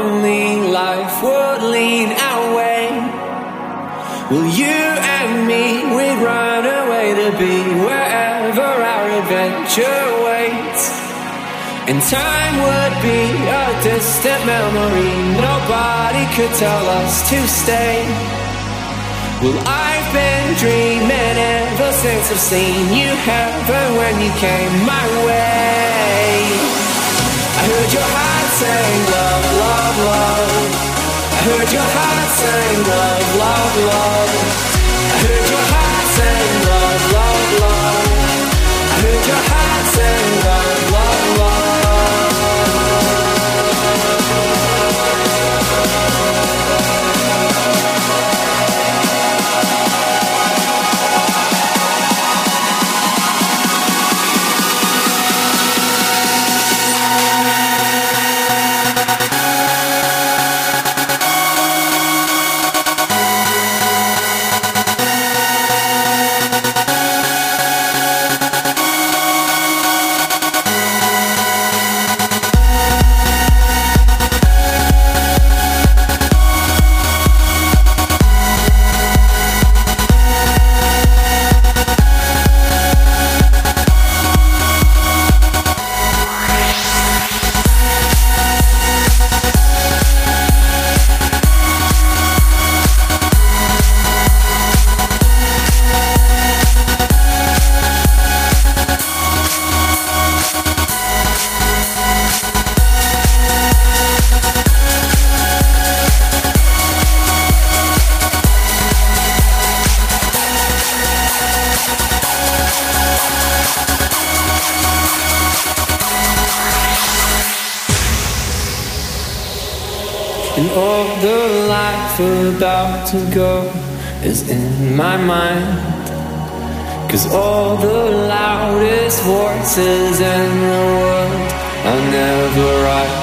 only life would lean our way. Will you and me, we'd run away to be wherever our adventure waits. And time would be a distant memory, nobody could tell us to stay. Well, I've been dreaming ever since I've seen you heaven when you came my way. I heard your heart saying love, love, love. I heard your heart saying love, love, love. About to go is in my mind. Cause all the loudest voices in the world are never right.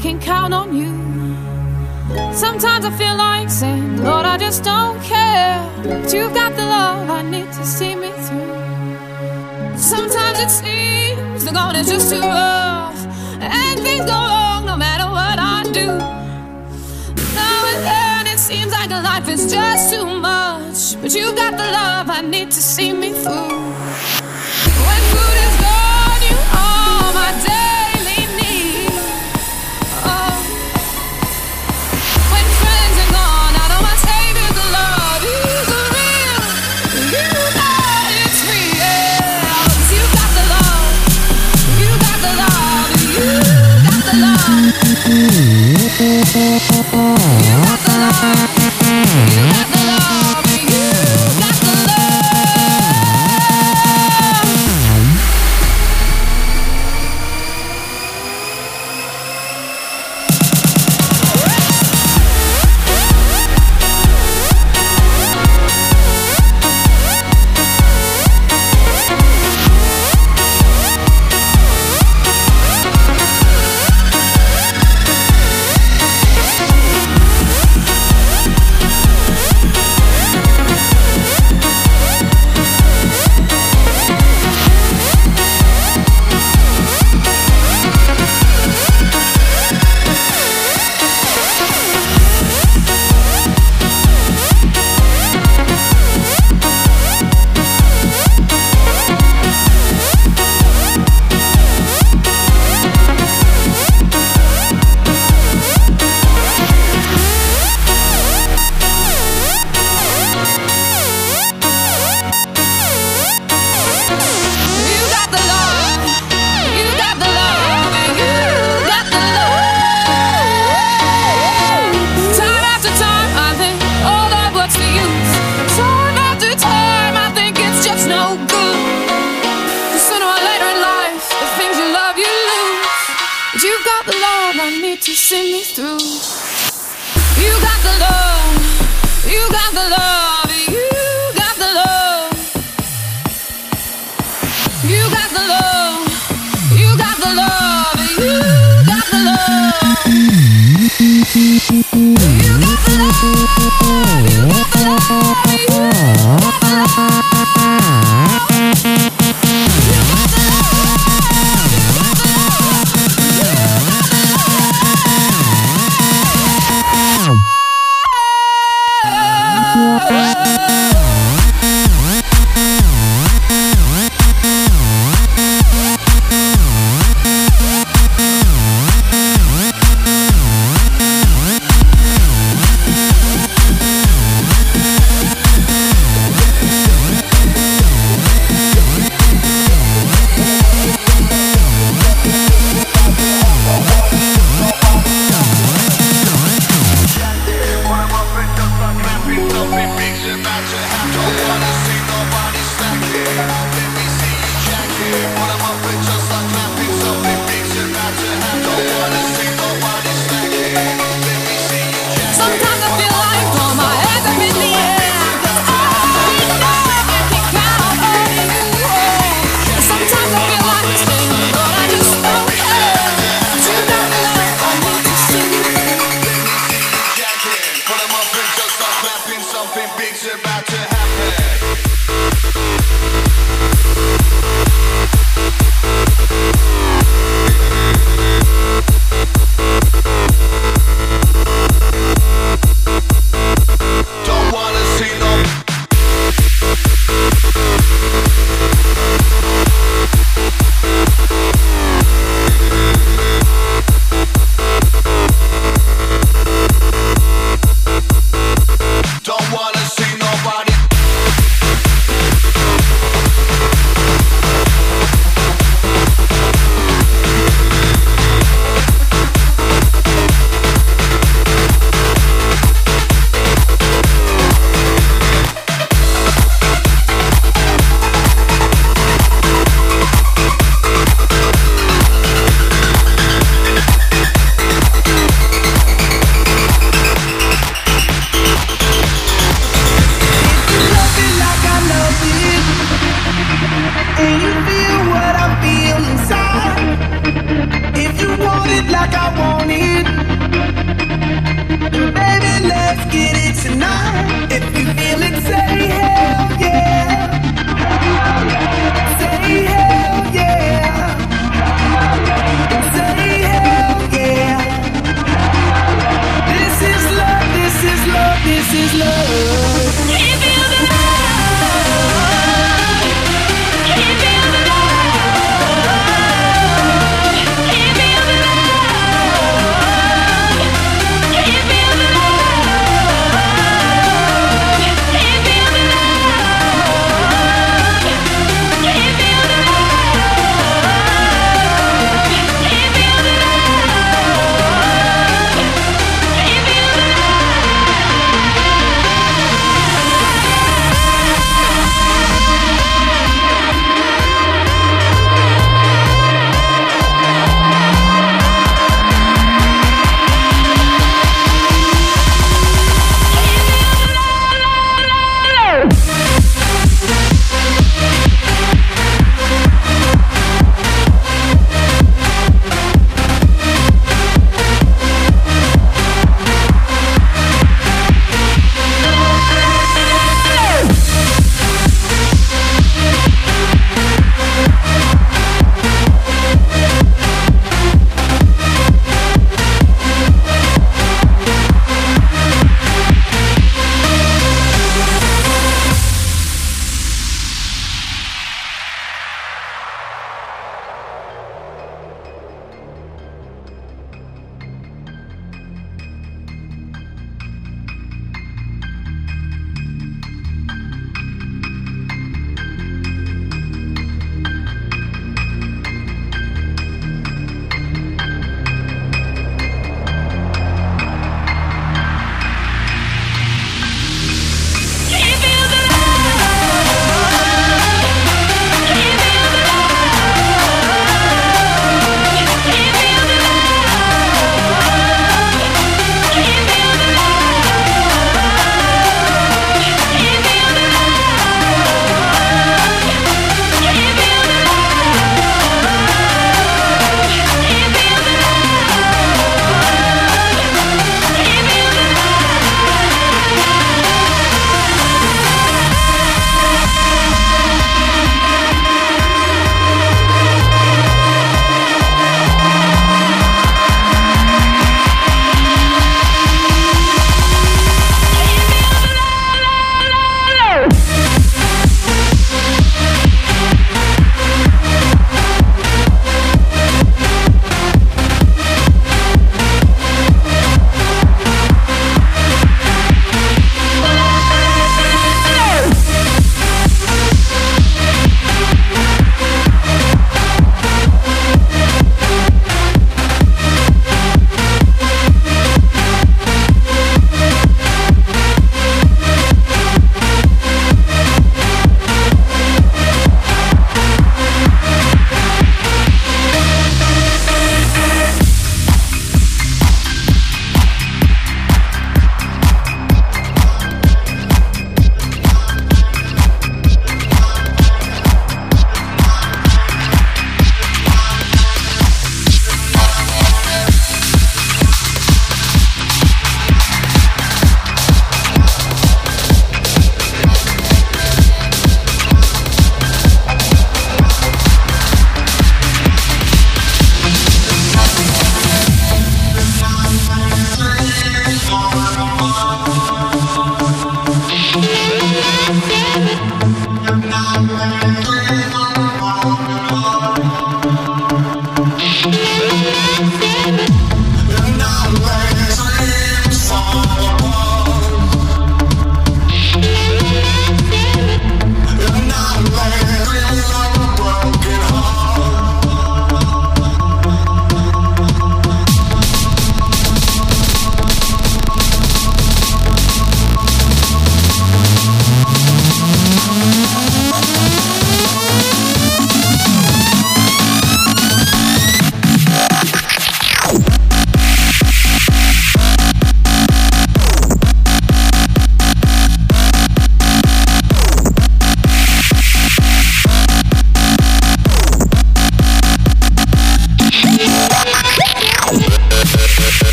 can count on you. Sometimes I feel like saying, Lord, I just don't care. But you've got the love I need to see me through. Sometimes it seems the going is just too rough, and things go wrong no matter what I do. Now and then it seems like life is just too much, but you've got the love I need to see me through. Oh.